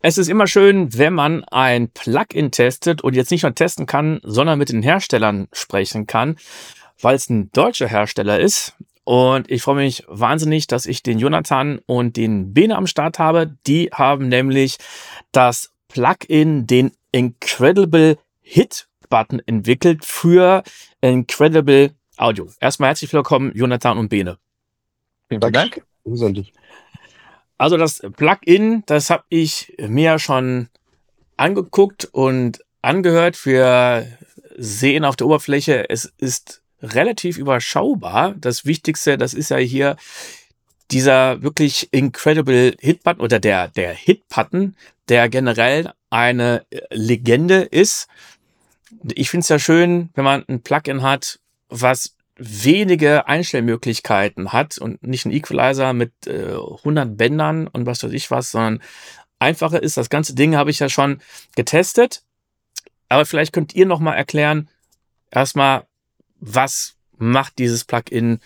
Es ist immer schön, wenn man ein Plugin testet und jetzt nicht nur testen kann, sondern mit den Herstellern sprechen kann, weil es ein deutscher Hersteller ist. Und ich freue mich wahnsinnig, dass ich den Jonathan und den Bene am Start habe. Die haben nämlich das Plugin, den Incredible Hit Button entwickelt für Incredible Audio. Erstmal herzlich willkommen, Jonathan und Bene. Vielen Dank. Dank. Also das Plugin, das habe ich mir schon angeguckt und angehört. Wir sehen auf der Oberfläche, es ist relativ überschaubar. Das Wichtigste, das ist ja hier dieser wirklich incredible Hit-Button oder der, der Hit-Button, der generell eine Legende ist. Ich finde es ja schön, wenn man ein Plugin hat, was wenige Einstellmöglichkeiten hat und nicht ein Equalizer mit äh, 100 Bändern und was weiß ich was, sondern einfacher ist. Das ganze Ding habe ich ja schon getestet. Aber vielleicht könnt ihr noch mal erklären, erstmal, was macht dieses Plugin?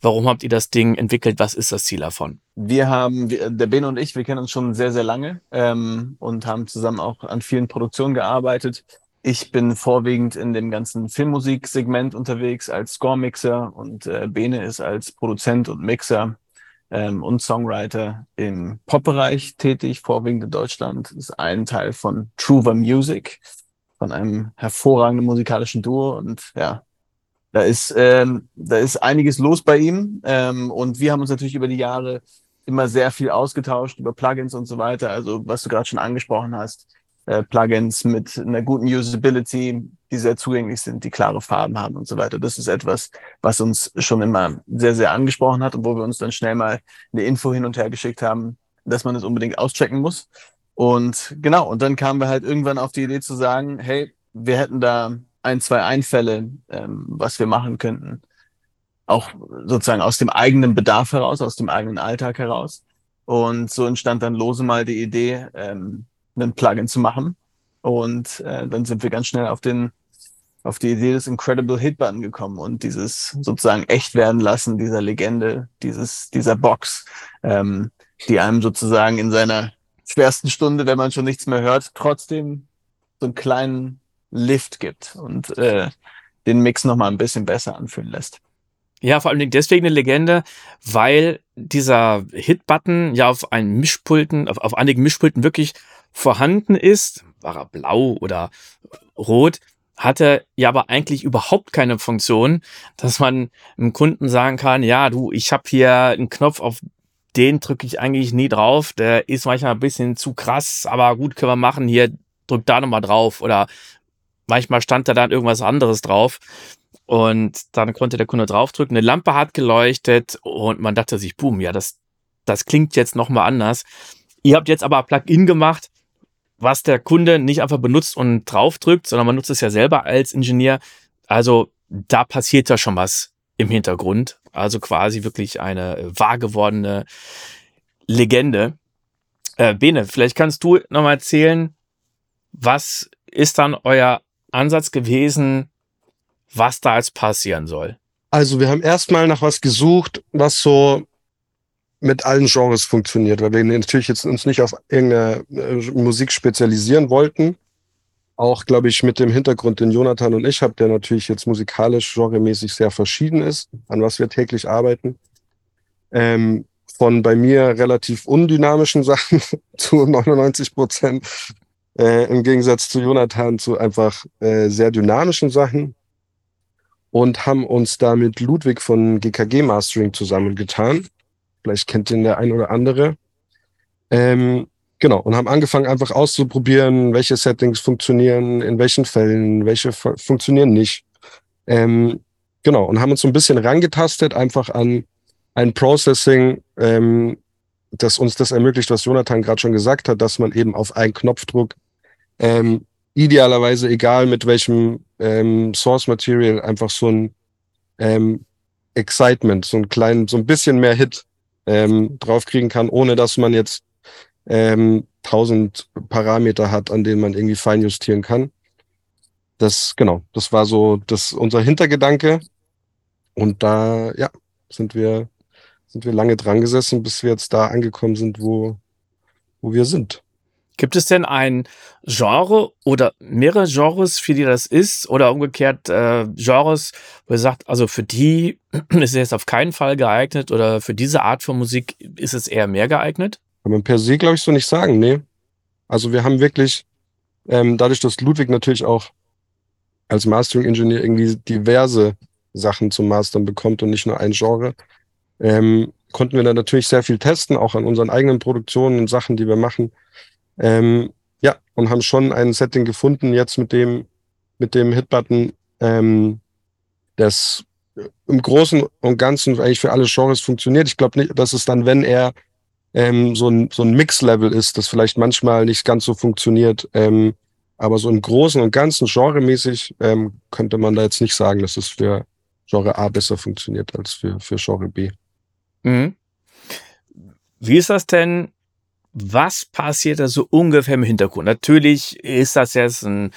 Warum habt ihr das Ding entwickelt? Was ist das Ziel davon? Wir haben, der Ben und ich, wir kennen uns schon sehr, sehr lange ähm, und haben zusammen auch an vielen Produktionen gearbeitet. Ich bin vorwiegend in dem ganzen Filmmusiksegment unterwegs als Score-Mixer und äh, Bene ist als Produzent und Mixer ähm, und Songwriter im Pop-Bereich tätig, vorwiegend in Deutschland. Ist ein Teil von Truver Music, von einem hervorragenden musikalischen Duo und ja, da ist, ähm, da ist einiges los bei ihm ähm, und wir haben uns natürlich über die Jahre immer sehr viel ausgetauscht über Plugins und so weiter. Also was du gerade schon angesprochen hast, äh, Plugins mit einer guten Usability, die sehr zugänglich sind, die klare Farben haben und so weiter. Das ist etwas, was uns schon immer sehr, sehr angesprochen hat und wo wir uns dann schnell mal eine Info hin und her geschickt haben, dass man es unbedingt auschecken muss. Und genau, und dann kamen wir halt irgendwann auf die Idee zu sagen, hey, wir hätten da ein, zwei Einfälle, ähm, was wir machen könnten. Auch sozusagen aus dem eigenen Bedarf heraus, aus dem eigenen Alltag heraus. Und so entstand dann lose mal die Idee, ähm, ein Plugin zu machen. Und äh, dann sind wir ganz schnell auf den auf die Idee des Incredible Hit Button gekommen und dieses sozusagen echt werden lassen dieser Legende, dieses dieser Box, ähm, die einem sozusagen in seiner schwersten Stunde, wenn man schon nichts mehr hört, trotzdem so einen kleinen Lift gibt und äh, den Mix noch mal ein bisschen besser anfühlen lässt. Ja, vor allem deswegen eine Legende, weil dieser Hit-Button ja auf einen Mischpulten, auf, auf einigen Mischpulten wirklich vorhanden ist, war er blau oder rot, hatte ja aber eigentlich überhaupt keine Funktion, dass man dem Kunden sagen kann, ja, du, ich habe hier einen Knopf, auf den drücke ich eigentlich nie drauf, der ist manchmal ein bisschen zu krass, aber gut, können wir machen, hier drück da nochmal drauf oder manchmal stand da dann irgendwas anderes drauf und dann konnte der Kunde draufdrücken, eine Lampe hat geleuchtet und man dachte sich, boom, ja, das, das klingt jetzt nochmal anders. Ihr habt jetzt aber Plugin gemacht, was der Kunde nicht einfach benutzt und draufdrückt, sondern man nutzt es ja selber als Ingenieur. Also da passiert ja schon was im Hintergrund. Also quasi wirklich eine wahr gewordene Legende. Äh, Bene, vielleicht kannst du nochmal erzählen, was ist dann euer Ansatz gewesen, was da jetzt passieren soll? Also wir haben erstmal nach was gesucht, was so mit allen Genres funktioniert, weil wir natürlich jetzt uns nicht auf irgendeine äh, Musik spezialisieren wollten. Auch, glaube ich, mit dem Hintergrund, den Jonathan und ich haben, der natürlich jetzt musikalisch genremäßig sehr verschieden ist, an was wir täglich arbeiten. Ähm, von bei mir relativ undynamischen Sachen zu 99 Prozent, äh, im Gegensatz zu Jonathan zu einfach äh, sehr dynamischen Sachen und haben uns da mit Ludwig von GKG Mastering zusammengetan Vielleicht kennt ihn der ein oder andere. Ähm, genau, und haben angefangen einfach auszuprobieren, welche Settings funktionieren, in welchen Fällen, welche funktionieren nicht. Ähm, genau, und haben uns so ein bisschen rangetastet, einfach an ein Processing, ähm, das uns das ermöglicht, was Jonathan gerade schon gesagt hat, dass man eben auf einen Knopfdruck ähm, idealerweise, egal mit welchem ähm, Source Material, einfach so ein ähm, Excitement, so ein kleinen, so ein bisschen mehr Hit ähm, draufkriegen kann, ohne dass man jetzt ähm, tausend Parameter hat, an denen man irgendwie feinjustieren kann. Das, genau, das war so das unser Hintergedanke. Und da, ja, sind wir, sind wir lange dran gesessen, bis wir jetzt da angekommen sind, wo, wo wir sind. Gibt es denn ein Genre oder mehrere Genres, für die das ist? Oder umgekehrt äh, Genres, wo ihr sagt, also für die ist es jetzt auf keinen Fall geeignet oder für diese Art von Musik ist es eher mehr geeignet? Kann man per se, glaube ich, so nicht sagen, nee. Also wir haben wirklich, ähm, dadurch, dass Ludwig natürlich auch als Mastering-Ingenieur irgendwie diverse Sachen zum Mastern bekommt und nicht nur ein Genre, ähm, konnten wir da natürlich sehr viel testen, auch an unseren eigenen Produktionen und Sachen, die wir machen. Ähm, ja, und haben schon ein Setting gefunden jetzt mit dem, mit dem Hitbutton, ähm, das im Großen und Ganzen eigentlich für alle Genres funktioniert. Ich glaube nicht, dass es dann, wenn er ähm, so ein, so ein Mix-Level ist, das vielleicht manchmal nicht ganz so funktioniert. Ähm, aber so im Großen und Ganzen genremäßig ähm, könnte man da jetzt nicht sagen, dass es für Genre A besser funktioniert als für, für Genre B. Mhm. Wie ist das denn was passiert da so ungefähr im Hintergrund? Natürlich ist das jetzt ein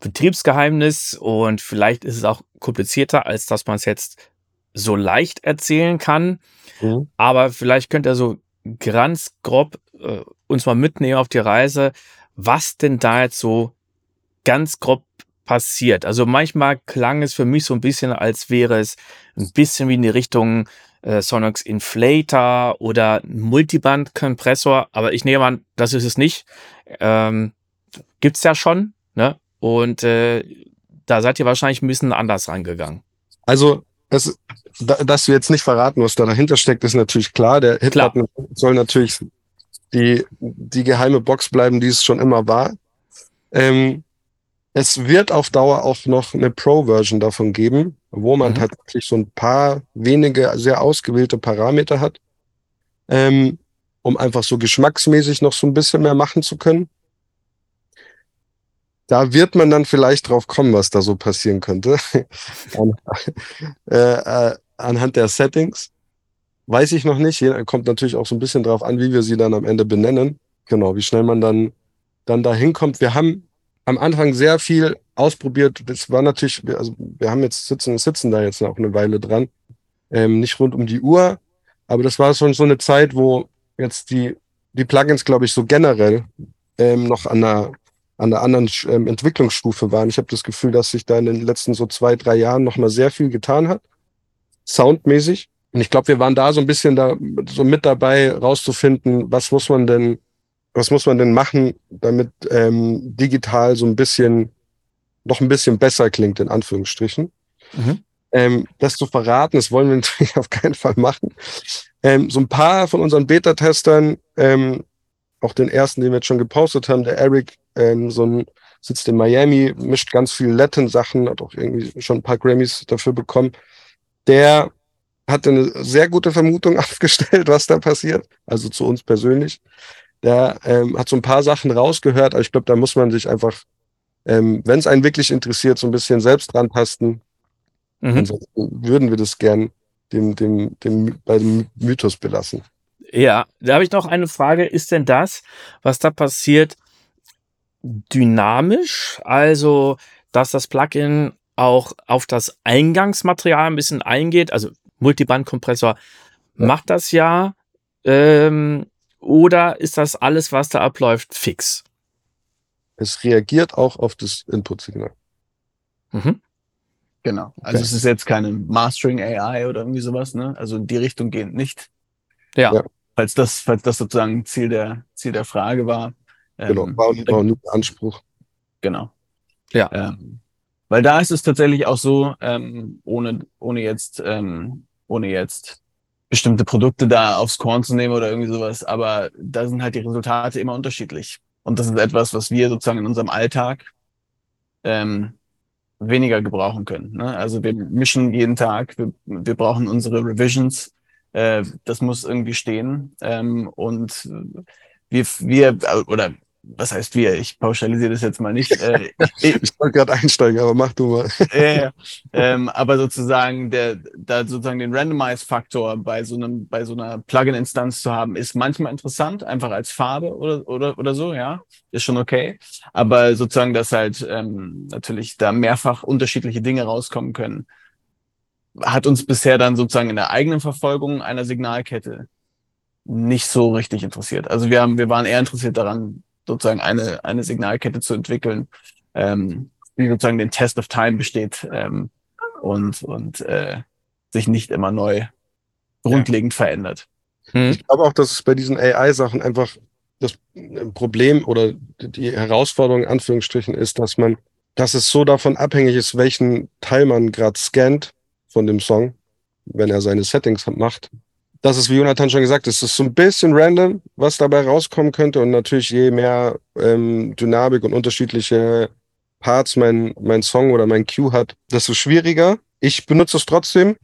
Betriebsgeheimnis und vielleicht ist es auch komplizierter, als dass man es jetzt so leicht erzählen kann. Mhm. Aber vielleicht könnt ihr so ganz grob äh, uns mal mitnehmen auf die Reise, was denn da jetzt so ganz grob passiert. Also manchmal klang es für mich so ein bisschen, als wäre es ein bisschen wie in die Richtung äh, Sonox Inflator oder Multiband-Kompressor, aber ich nehme an, das ist es nicht. Ähm, gibt's ja schon, ne? Und äh, da seid ihr wahrscheinlich ein bisschen anders rangegangen. Also, es, dass wir jetzt nicht verraten, was da dahinter steckt, ist natürlich klar. Der Hitbutton soll natürlich die, die geheime Box bleiben, die es schon immer war. Ähm, es wird auf Dauer auch noch eine Pro-Version davon geben, wo man mhm. tatsächlich so ein paar wenige, sehr ausgewählte Parameter hat, ähm, um einfach so geschmacksmäßig noch so ein bisschen mehr machen zu können. Da wird man dann vielleicht drauf kommen, was da so passieren könnte. An, äh, äh, anhand der Settings. Weiß ich noch nicht. Kommt natürlich auch so ein bisschen drauf an, wie wir sie dann am Ende benennen. Genau, wie schnell man dann, dann da hinkommt. Wir haben am Anfang sehr viel ausprobiert. Das war natürlich, also wir haben jetzt sitzen, sitzen da jetzt noch eine Weile dran. Ähm, nicht rund um die Uhr, aber das war schon so eine Zeit, wo jetzt die, die Plugins, glaube ich, so generell ähm, noch an einer, an einer anderen ähm, Entwicklungsstufe waren. Ich habe das Gefühl, dass sich da in den letzten so zwei, drei Jahren noch mal sehr viel getan hat, soundmäßig. Und ich glaube, wir waren da so ein bisschen da so mit dabei, rauszufinden, was muss man denn was muss man denn machen, damit ähm, digital so ein bisschen, noch ein bisschen besser klingt, in Anführungsstrichen. Mhm. Ähm, das zu verraten, das wollen wir natürlich auf keinen Fall machen. Ähm, so ein paar von unseren Beta-Testern, ähm, auch den ersten, den wir jetzt schon gepostet haben, der Eric, ähm, so ein, sitzt in Miami, mischt ganz viel Latin-Sachen, hat auch irgendwie schon ein paar Grammys dafür bekommen. Der hat eine sehr gute Vermutung aufgestellt, was da passiert, also zu uns persönlich. Der ähm, hat so ein paar Sachen rausgehört, aber ich glaube, da muss man sich einfach, ähm, wenn es einen wirklich interessiert, so ein bisschen selbst dran tasten. Mhm. Ansonsten würden wir das gern dem, dem, dem, bei dem Mythos belassen. Ja, da habe ich noch eine Frage. Ist denn das, was da passiert, dynamisch? Also, dass das Plugin auch auf das Eingangsmaterial ein bisschen eingeht? Also, Multibandkompressor ja. macht das ja. Ähm, oder ist das alles, was da abläuft, fix? Es reagiert auch auf das Input-Signal. Mhm. Genau. Also okay. es ist jetzt keine Mastering AI oder irgendwie sowas, ne? Also in die Richtung gehend nicht. Ja. ja. Falls das, falls das sozusagen Ziel der, Ziel der Frage war. Genau, ähm, war, war nur Anspruch. Genau. Ja. Ähm, weil da ist es tatsächlich auch so, ähm, ohne, ohne jetzt, ähm, ohne jetzt bestimmte Produkte da aufs Korn zu nehmen oder irgendwie sowas, aber da sind halt die Resultate immer unterschiedlich. Und das ist etwas, was wir sozusagen in unserem Alltag ähm, weniger gebrauchen können. Ne? Also wir mischen jeden Tag, wir, wir brauchen unsere Revisions, äh, das muss irgendwie stehen. Ähm, und wir, wir, oder was heißt wir? Ich pauschalisiere das jetzt mal nicht. Äh, ich, ich wollte gerade einsteigen, aber mach du mal. äh, ähm, aber sozusagen der, da sozusagen den Randomize-Faktor bei so einem, bei so einer Plugin-Instanz zu haben, ist manchmal interessant, einfach als Farbe oder oder oder so, ja, ist schon okay. Aber sozusagen, dass halt ähm, natürlich da mehrfach unterschiedliche Dinge rauskommen können, hat uns bisher dann sozusagen in der eigenen Verfolgung einer Signalkette nicht so richtig interessiert. Also wir haben, wir waren eher interessiert daran, sozusagen eine, eine Signalkette zu entwickeln, ähm, die sozusagen den Test of Time besteht ähm, und, und äh, sich nicht immer neu grundlegend ja. verändert. Hm. Ich glaube auch, dass es bei diesen AI-Sachen einfach das Problem oder die Herausforderung in Anführungsstrichen ist, dass man, dass es so davon abhängig ist, welchen Teil man gerade scannt von dem Song, wenn er seine Settings macht. Das ist, wie Jonathan schon gesagt, es ist so ein bisschen random, was dabei rauskommen könnte. Und natürlich, je mehr ähm, Dynamik und unterschiedliche Parts mein, mein Song oder mein Cue hat, desto schwieriger. Ich benutze es trotzdem,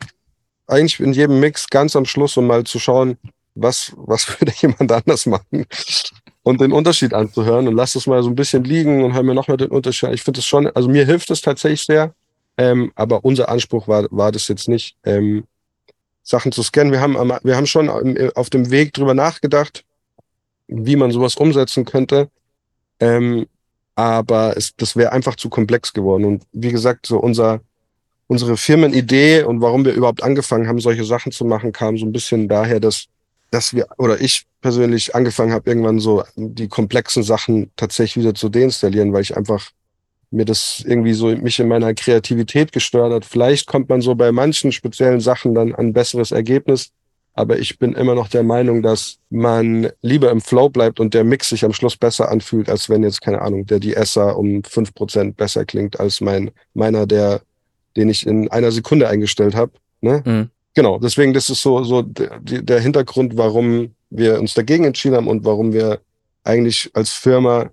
eigentlich in jedem Mix ganz am Schluss, um mal zu schauen, was, was würde jemand anders machen und den Unterschied anzuhören und lass es mal so ein bisschen liegen und hör mir nochmal den Unterschied. Ich finde es schon, also mir hilft es tatsächlich sehr, ähm, aber unser Anspruch war, war das jetzt nicht, ähm, Sachen zu scannen. Wir haben, wir haben schon auf dem Weg drüber nachgedacht, wie man sowas umsetzen könnte. Ähm, aber es, das wäre einfach zu komplex geworden. Und wie gesagt, so unser, unsere Firmenidee und warum wir überhaupt angefangen haben, solche Sachen zu machen, kam so ein bisschen daher, dass dass wir, oder ich persönlich angefangen habe, irgendwann so die komplexen Sachen tatsächlich wieder zu deinstallieren, weil ich einfach mir das irgendwie so mich in meiner Kreativität gestört hat. Vielleicht kommt man so bei manchen speziellen Sachen dann an ein besseres Ergebnis. Aber ich bin immer noch der Meinung, dass man lieber im Flow bleibt und der Mix sich am Schluss besser anfühlt, als wenn jetzt, keine Ahnung, der DSA um fünf Prozent besser klingt als mein, meiner, der, den ich in einer Sekunde eingestellt habe. Ne? Mhm genau, deswegen, das ist so, so der Hintergrund, warum wir uns dagegen entschieden haben und warum wir eigentlich als Firma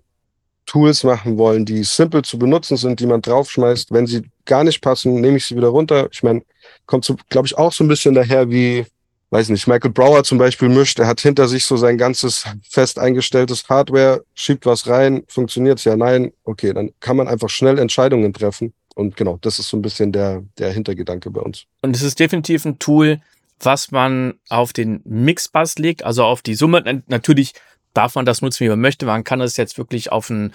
Tools machen wollen, die simpel zu benutzen sind, die man draufschmeißt. Wenn sie gar nicht passen, nehme ich sie wieder runter. Ich meine, kommt so, glaube ich, auch so ein bisschen daher wie, weiß nicht, Michael Brower zum Beispiel mischt. Er hat hinter sich so sein ganzes fest eingestelltes Hardware, schiebt was rein, funktioniert's ja, nein, okay, dann kann man einfach schnell Entscheidungen treffen. Und genau, das ist so ein bisschen der, der Hintergedanke bei uns. Und es ist definitiv ein Tool, was man auf den Mixbus legt, also auf die Summe. Natürlich darf man das nutzen, wie man möchte. Man kann es jetzt wirklich auf einen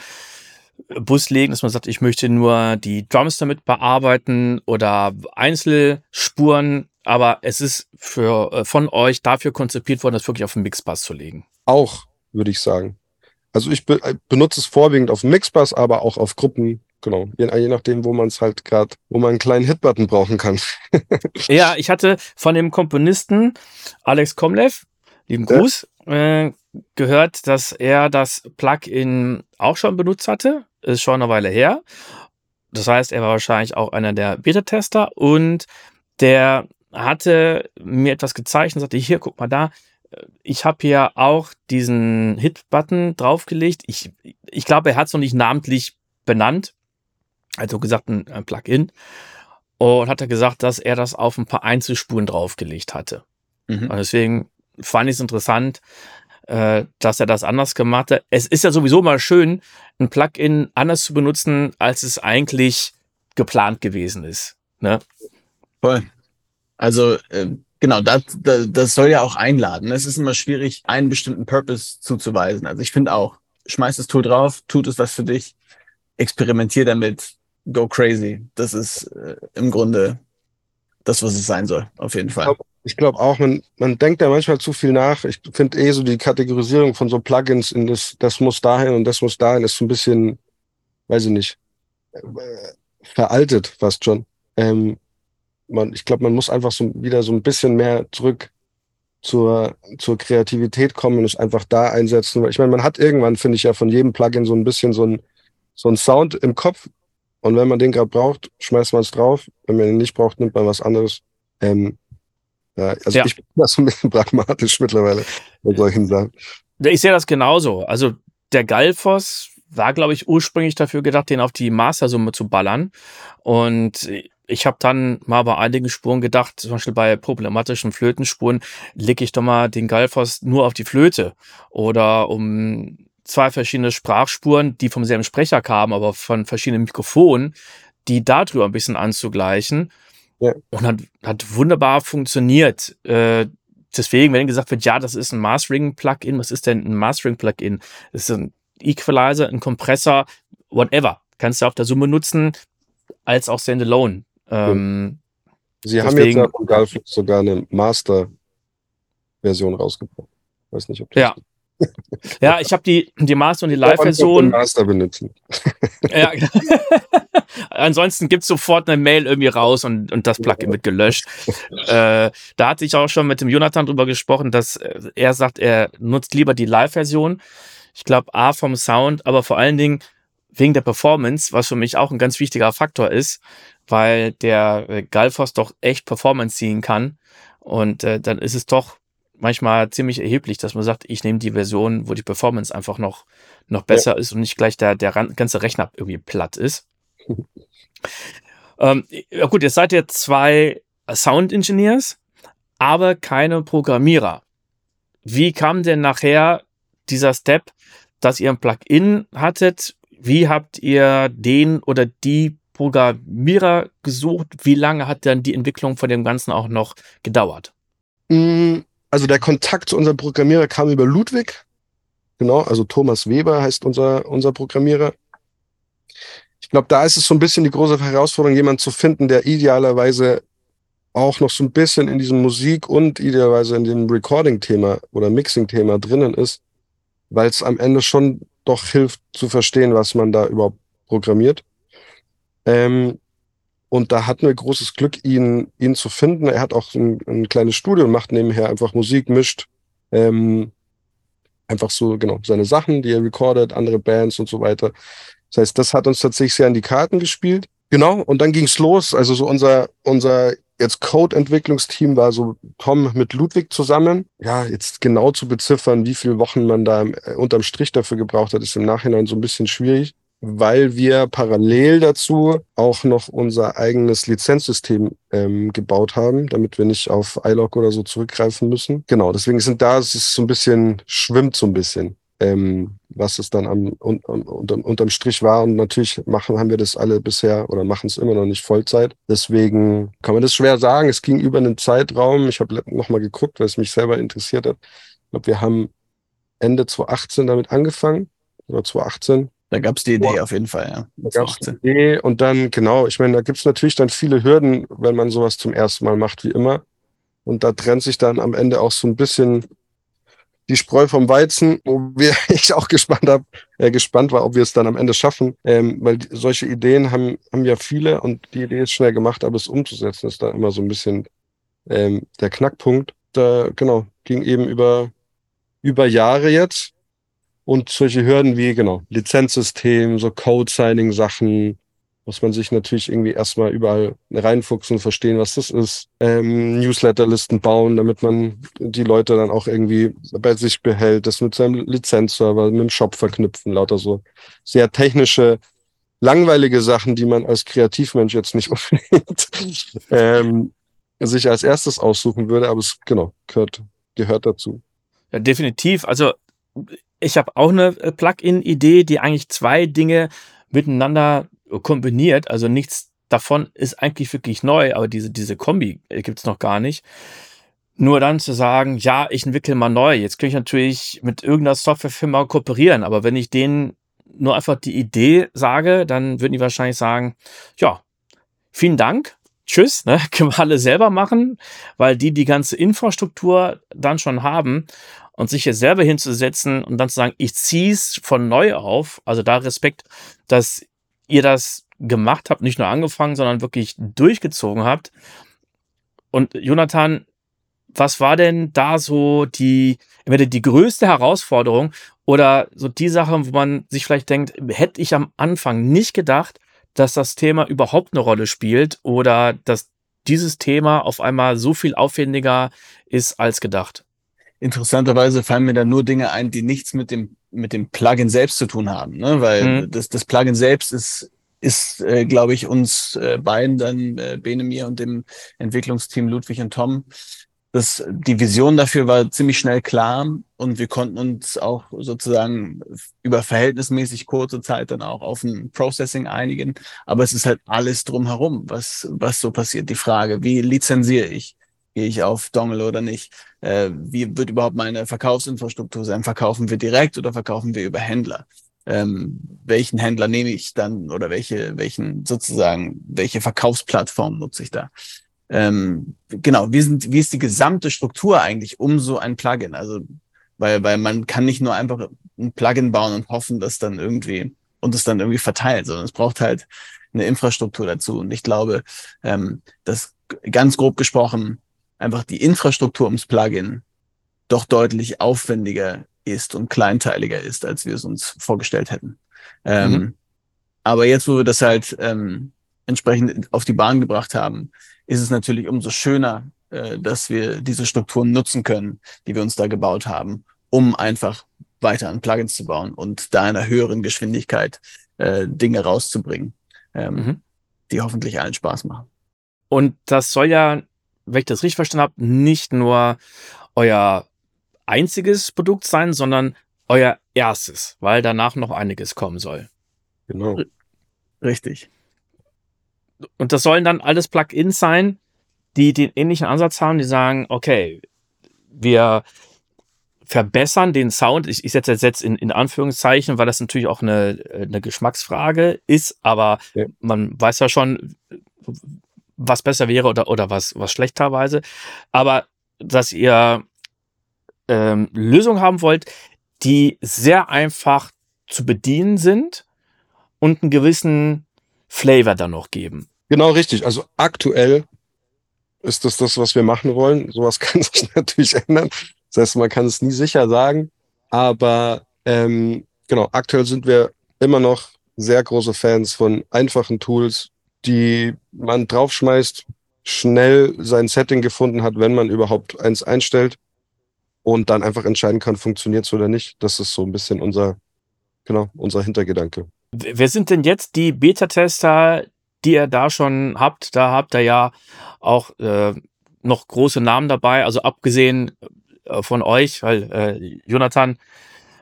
Bus legen, dass man sagt, ich möchte nur die Drums damit bearbeiten oder Einzelspuren. Aber es ist für, äh, von euch dafür konzipiert worden, das wirklich auf den Mixbus zu legen. Auch, würde ich sagen. Also ich be äh, benutze es vorwiegend auf dem Mixbus, aber auch auf Gruppen, genau. Je, je nachdem, wo man es halt gerade, wo man einen kleinen Hitbutton brauchen kann. ja, ich hatte von dem Komponisten Alex Komlev, lieben Gruß. Äh, gehört, dass er das Plugin auch schon benutzt hatte. Ist schon eine Weile her. Das heißt, er war wahrscheinlich auch einer der Beta-Tester und der hatte mir etwas gezeigt und sagte, hier, guck mal da, ich habe hier auch diesen Hit-Button draufgelegt. Ich, ich glaube, er hat es noch nicht namentlich benannt also gesagt ein, ein Plugin. Und hat er gesagt, dass er das auf ein paar Einzelspuren draufgelegt hatte. Mhm. Und deswegen fand ich es interessant, äh, dass er das anders gemacht hat. Es ist ja sowieso mal schön, ein Plugin anders zu benutzen, als es eigentlich geplant gewesen ist. Ne? Voll. Also äh, genau, das, das, das soll ja auch einladen. Es ist immer schwierig, einen bestimmten Purpose zuzuweisen. Also ich finde auch, schmeiß das Tool drauf, tut es was für dich, experimentier damit, go crazy. Das ist äh, im Grunde das, was es sein soll, auf jeden Fall. Ich glaube glaub auch, man, man denkt ja manchmal zu viel nach. Ich finde eh so die Kategorisierung von so Plugins in das, das muss dahin und das muss dahin, ist so ein bisschen, weiß ich nicht, äh, veraltet fast schon. Ähm, man, ich glaube, man muss einfach so wieder so ein bisschen mehr zurück zur, zur Kreativität kommen und es einfach da einsetzen. Ich meine, man hat irgendwann, finde ich ja, von jedem Plugin so ein bisschen so ein, so ein Sound im Kopf, und wenn man den gerade braucht, schmeißt man es drauf. Wenn man ihn nicht braucht, nimmt man was anderes. Ähm, ja, also ja. ich bin da so ein bisschen pragmatisch mittlerweile bei solchen Sachen. Ich sehe das genauso. Also der Galfos war, glaube ich, ursprünglich dafür gedacht, den auf die Mastersumme zu ballern. Und ich habe dann mal bei einigen Spuren gedacht, zum Beispiel bei problematischen Flötenspuren, lege ich doch mal den Galfos nur auf die Flöte. Oder um zwei verschiedene Sprachspuren, die vom selben Sprecher kamen, aber von verschiedenen Mikrofonen, die darüber ein bisschen anzugleichen. Ja. Und hat, hat wunderbar funktioniert. Äh, deswegen, wenn gesagt wird, ja, das ist ein Mastering-Plugin, was ist denn ein Mastering-Plugin? Das ist ein Equalizer, ein Kompressor, whatever. Kannst du auf der Summe nutzen, als auch Standalone. Ähm, Sie deswegen, haben jetzt ja von Galflux sogar eine Master-Version rausgebracht. Weiß nicht, ob das Ja, Ja, ich habe die, die Master und die Live-Version. Master benutzen. Ja. Ansonsten gibt's sofort eine Mail irgendwie raus und, und das Plugin wird gelöscht. äh, da hatte ich auch schon mit dem Jonathan drüber gesprochen, dass äh, er sagt, er nutzt lieber die Live-Version. Ich glaube, A vom Sound, aber vor allen Dingen wegen der Performance, was für mich auch ein ganz wichtiger Faktor ist, weil der äh, Galfos doch echt Performance ziehen kann. Und äh, dann ist es doch manchmal ziemlich erheblich, dass man sagt, ich nehme die Version, wo die Performance einfach noch, noch besser ja. ist und nicht gleich der, der ganze Rechner irgendwie platt ist. ähm, ja gut, jetzt seid ihr zwei Sound Engineers, aber keine Programmierer. Wie kam denn nachher dieser Step, dass ihr ein Plugin hattet? Wie habt ihr den oder die Programmierer gesucht? Wie lange hat dann die Entwicklung von dem Ganzen auch noch gedauert? Also der Kontakt zu unserem Programmierer kam über Ludwig. Genau, also Thomas Weber heißt unser, unser Programmierer. Ich glaube, da ist es so ein bisschen die große Herausforderung, jemanden zu finden, der idealerweise auch noch so ein bisschen in diesem Musik und idealerweise in dem Recording-Thema oder Mixing-Thema drinnen ist, weil es am Ende schon doch hilft zu verstehen, was man da überhaupt programmiert. Ähm, und da hatten wir großes Glück, ihn, ihn zu finden. Er hat auch ein, ein kleines Studio und macht nebenher einfach Musik, mischt ähm, einfach so, genau, seine Sachen, die er recordet, andere Bands und so weiter. Das heißt, das hat uns tatsächlich sehr in die Karten gespielt. Genau, und dann ging's los. Also so unser, unser jetzt Code-Entwicklungsteam war so Tom mit Ludwig zusammen. Ja, jetzt genau zu beziffern, wie viele Wochen man da äh, unterm Strich dafür gebraucht hat, ist im Nachhinein so ein bisschen schwierig weil wir parallel dazu auch noch unser eigenes Lizenzsystem ähm, gebaut haben, damit wir nicht auf iLog oder so zurückgreifen müssen. Genau, deswegen sind da, es ist so ein bisschen, schwimmt so ein bisschen, ähm, was es dann am, un, unterm, unterm Strich war. Und natürlich machen, haben wir das alle bisher oder machen es immer noch nicht Vollzeit. Deswegen kann man das schwer sagen. Es ging über einen Zeitraum. Ich habe nochmal geguckt, weil es mich selber interessiert hat. Ich glaube, wir haben Ende 2018 damit angefangen oder 2018 da gab es die Idee auf jeden Fall, ja. Da gab es die Idee und dann, genau, ich meine, da gibt es natürlich dann viele Hürden, wenn man sowas zum ersten Mal macht, wie immer. Und da trennt sich dann am Ende auch so ein bisschen die Spreu vom Weizen, wo wir, ich auch gespannt hab, äh, gespannt war, ob wir es dann am Ende schaffen, ähm, weil die, solche Ideen haben, haben ja viele und die Idee ist schnell gemacht, aber es umzusetzen ist da immer so ein bisschen ähm, der Knackpunkt. Da, genau, ging eben über, über Jahre jetzt und solche Hürden wie, genau, Lizenzsystem, so Code-Signing-Sachen, muss man sich natürlich irgendwie erstmal überall reinfuchsen, verstehen, was das ist. Ähm, Newsletterlisten bauen, damit man die Leute dann auch irgendwie bei sich behält, das mit seinem Lizenzserver, mit dem Shop verknüpfen, lauter so sehr technische, langweilige Sachen, die man als Kreativmensch jetzt nicht unbedingt ähm, sich als erstes aussuchen würde, aber es genau gehört, gehört dazu. Ja, definitiv. Also ich habe auch eine äh, Plugin-Idee, die eigentlich zwei Dinge miteinander kombiniert. Also nichts davon ist eigentlich wirklich neu, aber diese, diese Kombi äh, gibt es noch gar nicht. Nur dann zu sagen, ja, ich entwickle mal neu. Jetzt kann ich natürlich mit irgendeiner Softwarefirma kooperieren, aber wenn ich denen nur einfach die Idee sage, dann würden die wahrscheinlich sagen, ja, vielen Dank, tschüss, ne, können wir alle selber machen, weil die die ganze Infrastruktur dann schon haben und sich jetzt selber hinzusetzen und dann zu sagen, ich zieh's von neu auf, also da Respekt, dass ihr das gemacht habt, nicht nur angefangen, sondern wirklich durchgezogen habt. Und Jonathan, was war denn da so die, entweder die größte Herausforderung oder so die Sache, wo man sich vielleicht denkt, hätte ich am Anfang nicht gedacht, dass das Thema überhaupt eine Rolle spielt oder dass dieses Thema auf einmal so viel aufwendiger ist als gedacht? Interessanterweise fallen mir da nur Dinge ein, die nichts mit dem mit dem Plugin selbst zu tun haben, ne? weil mhm. das das Plugin selbst ist ist, äh, glaube ich, uns äh, beiden dann äh, Bene mir und dem Entwicklungsteam Ludwig und Tom. Das, die Vision dafür war ziemlich schnell klar und wir konnten uns auch sozusagen über verhältnismäßig kurze Zeit dann auch auf ein Processing einigen. Aber es ist halt alles drumherum, was, was so passiert. Die Frage, wie lizenziere ich? Gehe ich auf Dongle oder nicht? Äh, wie wird überhaupt meine Verkaufsinfrastruktur sein? Verkaufen wir direkt oder verkaufen wir über Händler? Ähm, welchen Händler nehme ich dann oder welche, welchen sozusagen, welche Verkaufsplattform nutze ich da? Ähm, genau, wie, sind, wie ist die gesamte Struktur eigentlich um so ein Plugin? Also Weil, weil man kann nicht nur einfach ein Plugin bauen und hoffen, dass dann irgendwie und es dann irgendwie verteilt, sondern es braucht halt eine Infrastruktur dazu. Und ich glaube, ähm, dass ganz grob gesprochen einfach die Infrastruktur ums Plugin doch deutlich aufwendiger ist und kleinteiliger ist, als wir es uns vorgestellt hätten. Ähm, mhm. Aber jetzt, wo wir das halt ähm, entsprechend auf die Bahn gebracht haben, ist es natürlich umso schöner, äh, dass wir diese Strukturen nutzen können, die wir uns da gebaut haben, um einfach weiter an Plugins zu bauen und da in einer höheren Geschwindigkeit äh, Dinge rauszubringen, ähm, mhm. die hoffentlich allen Spaß machen. Und das soll ja, wenn ich das richtig verstanden habe, nicht nur euer einziges Produkt sein, sondern euer erstes, weil danach noch einiges kommen soll. Genau. Richtig. Und das sollen dann alles Plugins sein, die den ähnlichen Ansatz haben, die sagen, okay, wir verbessern den Sound. Ich, ich setze das jetzt in, in Anführungszeichen, weil das natürlich auch eine, eine Geschmacksfrage ist, aber ja. man weiß ja schon, was besser wäre oder, oder was, was schlechterweise. Aber dass ihr ähm, Lösungen haben wollt, die sehr einfach zu bedienen sind und einen gewissen Flavor dann noch geben. Genau richtig. Also aktuell ist das das, was wir machen wollen. Sowas kann sich natürlich ändern. Das heißt, man kann es nie sicher sagen. Aber ähm, genau, aktuell sind wir immer noch sehr große Fans von einfachen Tools, die man draufschmeißt, schnell sein Setting gefunden hat, wenn man überhaupt eins einstellt und dann einfach entscheiden kann, funktioniert es oder nicht. Das ist so ein bisschen unser, genau, unser Hintergedanke. Wer sind denn jetzt die Beta-Tester, die ihr da schon habt? Da habt ihr ja auch äh, noch große Namen dabei, also abgesehen äh, von euch, weil äh, Jonathan,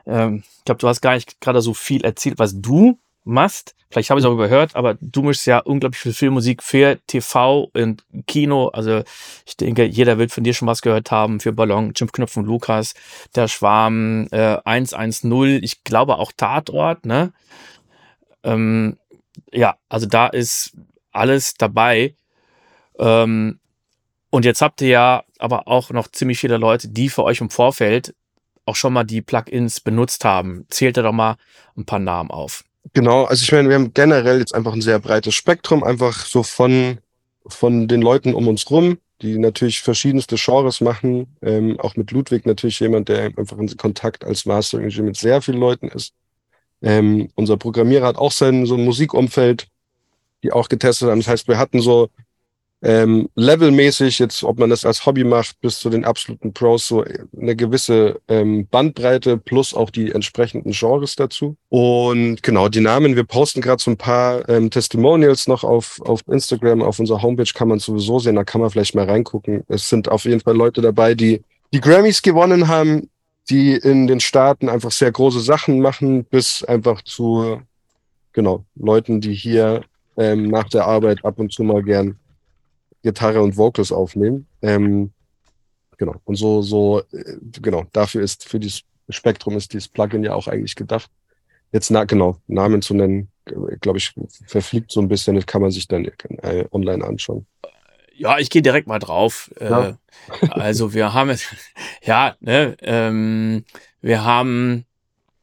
äh, ich glaube, du hast gar nicht gerade so viel erzählt, was du machst. Vielleicht habe ich es auch überhört, aber du mischst ja unglaublich viel Filmmusik für TV und Kino. Also ich denke, jeder wird von dir schon was gehört haben für Ballon, Jim Knopf und Lukas, Der Schwarm, äh, 110, ich glaube auch Tatort, ne? Ähm, ja, also da ist alles dabei. Ähm, und jetzt habt ihr ja aber auch noch ziemlich viele Leute, die für euch im Vorfeld auch schon mal die Plugins benutzt haben. Zählt ihr doch mal ein paar Namen auf. Genau, also ich meine, wir haben generell jetzt einfach ein sehr breites Spektrum, einfach so von, von den Leuten um uns rum, die natürlich verschiedenste Genres machen. Ähm, auch mit Ludwig natürlich jemand, der einfach in Kontakt als Mastering mit sehr vielen Leuten ist. Ähm, unser Programmierer hat auch sein so ein Musikumfeld, die auch getestet haben. Das heißt, wir hatten so ähm, levelmäßig, jetzt ob man das als Hobby macht, bis zu den absoluten Pros, so eine gewisse ähm, Bandbreite plus auch die entsprechenden Genres dazu. Und genau, die Namen, wir posten gerade so ein paar ähm, Testimonials noch auf, auf Instagram, auf unserer Homepage kann man sowieso sehen, da kann man vielleicht mal reingucken. Es sind auf jeden Fall Leute dabei, die die Grammys gewonnen haben, die in den Staaten einfach sehr große Sachen machen, bis einfach zu, genau, Leuten, die hier ähm, nach der Arbeit ab und zu mal gern Gitarre und Vocals aufnehmen. Ähm, genau. Und so, so, äh, genau, dafür ist, für dieses Spektrum ist dieses Plugin ja auch eigentlich gedacht. Jetzt, na, genau, Namen zu nennen, glaube ich, verfliegt so ein bisschen, das kann man sich dann äh, online anschauen. Ja, ich gehe direkt mal drauf. Äh, ja. Äh, also wir haben es, ja, ne, ähm, wir haben.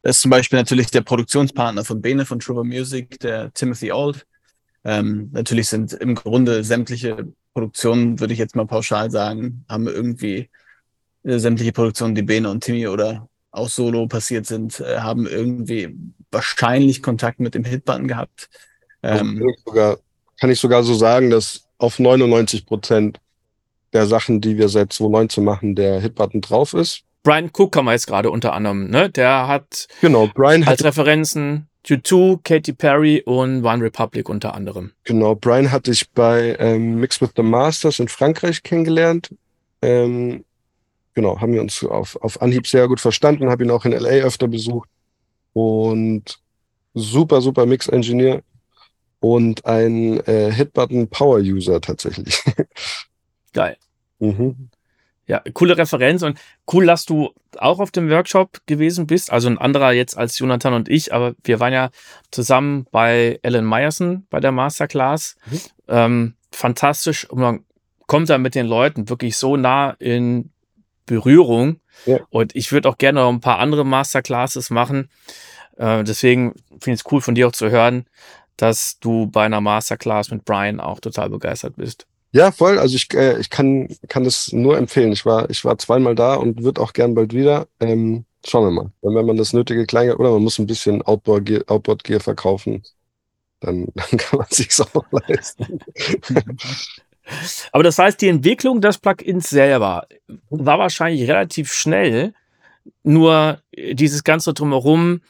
Das ist zum Beispiel natürlich der Produktionspartner von Bene von True Music, der Timothy Old. Ähm, natürlich sind im Grunde sämtliche Produktionen, würde ich jetzt mal pauschal sagen, haben irgendwie äh, sämtliche Produktionen, die Bene und Timmy oder auch solo passiert sind, äh, haben irgendwie wahrscheinlich Kontakt mit dem Hitbutton gehabt. Ähm, kann, ich sogar, kann ich sogar so sagen, dass auf 99 Prozent der Sachen, die wir seit 2019 machen, der Hitbutton drauf ist. Brian Cook haben wir jetzt gerade unter anderem, ne? Der hat genau, Brian als hat Referenzen U2, Katy Perry und One Republic unter anderem. Genau, Brian hatte ich bei ähm, Mix with the Masters in Frankreich kennengelernt. Ähm, genau, haben wir uns auf, auf Anhieb sehr gut verstanden, habe ihn auch in LA öfter besucht. Und super, super Mix-Engineer und ein äh, Hitbutton-Power-User tatsächlich. Geil. Mhm. Ja, coole Referenz und cool, dass du auch auf dem Workshop gewesen bist. Also ein anderer jetzt als Jonathan und ich, aber wir waren ja zusammen bei Ellen Meyerson bei der Masterclass. Mhm. Ähm, fantastisch und man kommt da mit den Leuten wirklich so nah in Berührung. Ja. Und ich würde auch gerne noch ein paar andere Masterclasses machen. Äh, deswegen finde ich es cool von dir auch zu hören, dass du bei einer Masterclass mit Brian auch total begeistert bist. Ja, voll. Also ich, äh, ich kann, kann das nur empfehlen. Ich war, ich war zweimal da und würde auch gern bald wieder. Ähm, schauen wir mal. Und wenn man das nötige Kleingeld oder man muss ein bisschen Outboard-Gear Outboard -Gear verkaufen, dann, dann kann man sich's auch leisten. Aber das heißt, die Entwicklung des Plugins selber war wahrscheinlich relativ schnell. Nur dieses ganze drumherum,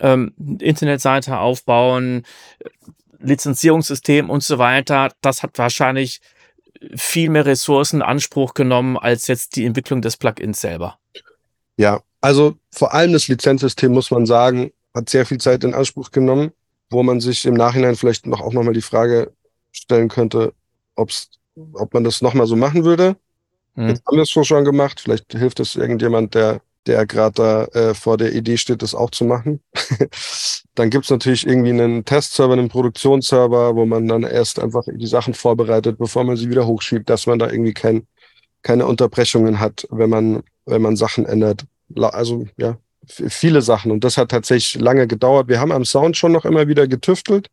ähm, Internetseite aufbauen, Lizenzierungssystem und so weiter, das hat wahrscheinlich viel mehr Ressourcen in Anspruch genommen als jetzt die Entwicklung des Plugins selber. Ja, also vor allem das Lizenzsystem, muss man sagen, hat sehr viel Zeit in Anspruch genommen, wo man sich im Nachhinein vielleicht noch auch nochmal die Frage stellen könnte, ob's, ob man das nochmal so machen würde. Hm. Jetzt haben wir es so schon gemacht. Vielleicht hilft es irgendjemand, der, der gerade da äh, vor der Idee steht, das auch zu machen. dann gibt's natürlich irgendwie einen Testserver, einen Produktionsserver, wo man dann erst einfach die Sachen vorbereitet, bevor man sie wieder hochschiebt, dass man da irgendwie kein, keine Unterbrechungen hat, wenn man, wenn man Sachen ändert. Also ja, viele Sachen. Und das hat tatsächlich lange gedauert. Wir haben am Sound schon noch immer wieder getüftelt.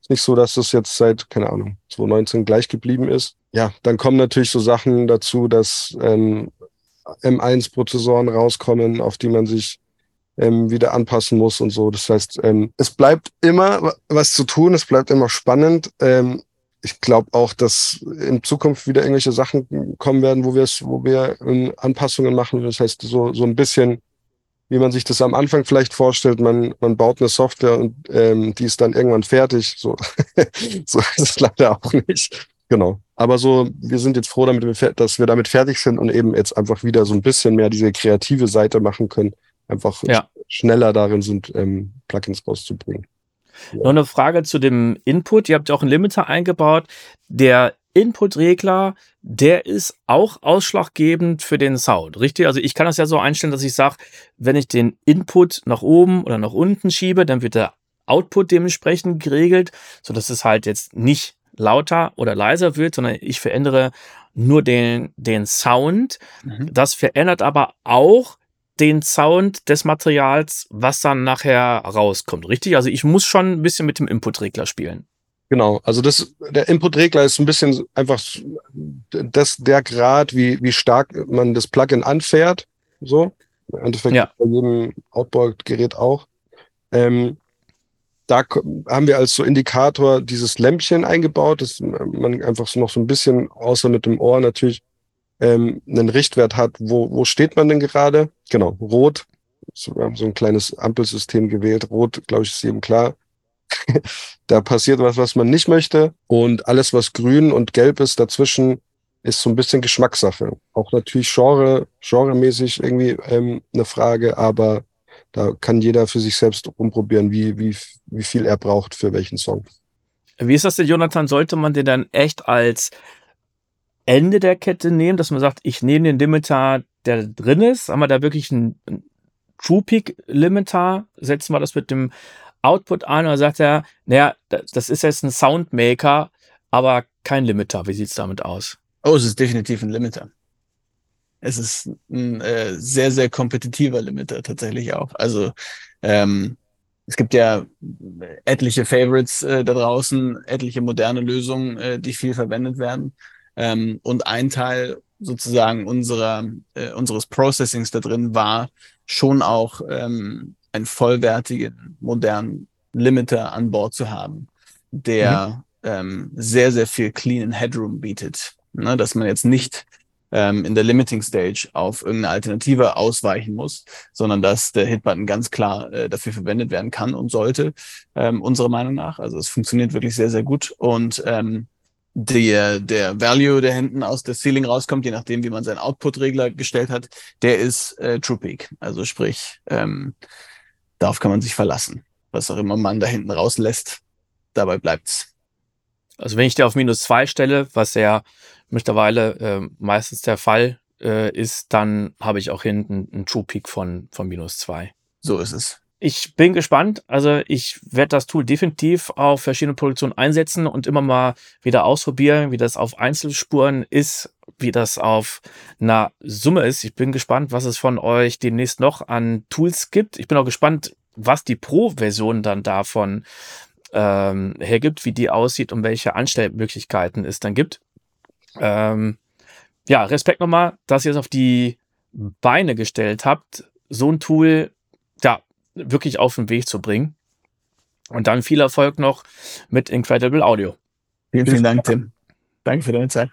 Ist nicht so, dass das jetzt seit, keine Ahnung, 2019 gleich geblieben ist. Ja, dann kommen natürlich so Sachen dazu, dass ähm, M1-Prozessoren rauskommen, auf die man sich ähm, wieder anpassen muss und so. Das heißt, ähm, es bleibt immer wa- was zu tun, es bleibt immer spannend. Ähm, ich glaube auch, dass in Zukunft wieder irgendwelche Sachen kommen werden, wo wir es, wo wir ähm, Anpassungen machen. Das heißt, so, so ein bisschen, wie man sich das am Anfang vielleicht vorstellt, man, man baut eine Software und ähm, die ist dann irgendwann fertig. So, so ist es leider auch nicht. Genau. Aber so, wir sind jetzt froh, damit wir, dass wir damit fertig sind und eben jetzt einfach wieder so ein bisschen mehr diese kreative Seite machen können. Einfach Ja. schneller darin sind, ähm, Plugins rauszubringen. Noch eine Frage zu dem Input. Ihr habt ja auch einen Limiter eingebaut. Der Input-Regler, der ist auch ausschlaggebend für den Sound, richtig? Also ich kann das ja so einstellen, dass ich sage, wenn ich den Input nach oben oder nach unten schiebe, dann wird der Output dementsprechend geregelt, so dass es halt jetzt nicht lauter oder leiser wird, sondern ich verändere nur den, den Sound. Mhm. Das verändert aber auch den Sound des Materials, was dann nachher rauskommt, richtig? Also ich muss schon ein bisschen mit dem Input-Regler spielen. Genau, also das, der Input-Regler ist ein bisschen einfach das, der Grad, wie, wie stark man das Plugin anfährt. So. Im Endeffekt Ja. bei jedem Outboard-Gerät auch. Ähm, da haben wir als so Indikator dieses Lämpchen eingebaut, dass man einfach so noch so ein bisschen, außer mit dem Ohr natürlich, ähm, einen Richtwert hat, wo, wo steht man denn gerade? Genau, rot. So, wir haben so ein kleines Ampelsystem gewählt. Rot, glaube ich, ist jedem klar. da passiert was, was man nicht möchte. Und alles, was grün und gelb ist dazwischen, ist so ein bisschen Geschmackssache. Auch natürlich Genre, genremäßig irgendwie ähm, eine Frage, aber da kann jeder für sich selbst rumprobieren, wie, wie, wie viel er braucht für welchen Song. Wie ist das denn, Jonathan? Sollte man den dann echt als Ende der Kette nehmen, dass man sagt, ich nehme den Limiter, der drin ist, haben wir da wirklich einen, True Peak Limiter, setzen wir das mit dem Output ein oder sagt er, naja, das ist jetzt ein Soundmaker, aber kein Limiter. Wie sieht's damit aus? Oh, es ist definitiv ein Limiter. Es ist ein äh, sehr, sehr kompetitiver Limiter tatsächlich auch. Also ähm, es gibt ja etliche Favorites äh, da draußen, etliche moderne Lösungen, äh, die viel verwendet werden. Ähm, und ein Teil sozusagen unserer, äh, unseres Processings da drin war schon auch ähm, einen vollwertigen, modernen Limiter an Bord zu haben, der ähm, sehr, sehr viel cleanen Headroom bietet. Ne? Dass man jetzt nicht ähm, in der Limiting Stage auf irgendeine Alternative ausweichen muss, sondern dass der Hitbutton ganz klar äh, dafür verwendet werden kann und sollte, ähm, unserer Meinung nach. Also es funktioniert wirklich sehr, sehr gut und ähm, der, der Value, der hinten aus der Ceiling rauskommt, je nachdem, wie man seinen Output-Regler gestellt hat, der ist äh, True Peak. Also sprich, ähm, darauf kann man sich verlassen. Was auch immer man da hinten rauslässt, dabei bleibt's. Also wenn ich der auf minus zwei stelle, was ja mittlerweile äh, meistens der Fall äh, ist, dann habe ich auch hinten einen True Peak von, von minus zwei. So ist es. Ich bin gespannt. Also ich werde das Tool definitiv auf verschiedene Produktionen einsetzen und immer mal wieder ausprobieren, wie das auf Einzelspuren ist wie das auf einer Summe ist. Ich bin gespannt, was es von euch demnächst noch an Tools gibt. Ich bin auch gespannt, was die Pro-Version dann davon ähm, hergibt, wie die aussieht und welche Anstellmöglichkeiten es dann gibt. Ähm, ja, Respekt nochmal, dass ihr es auf die Beine gestellt habt, so ein Tool wirklich auf den Weg zu bringen. Und dann viel Erfolg noch mit Incredible Audio. Vielen, vielen Dank, Tim. Danke für deine Zeit.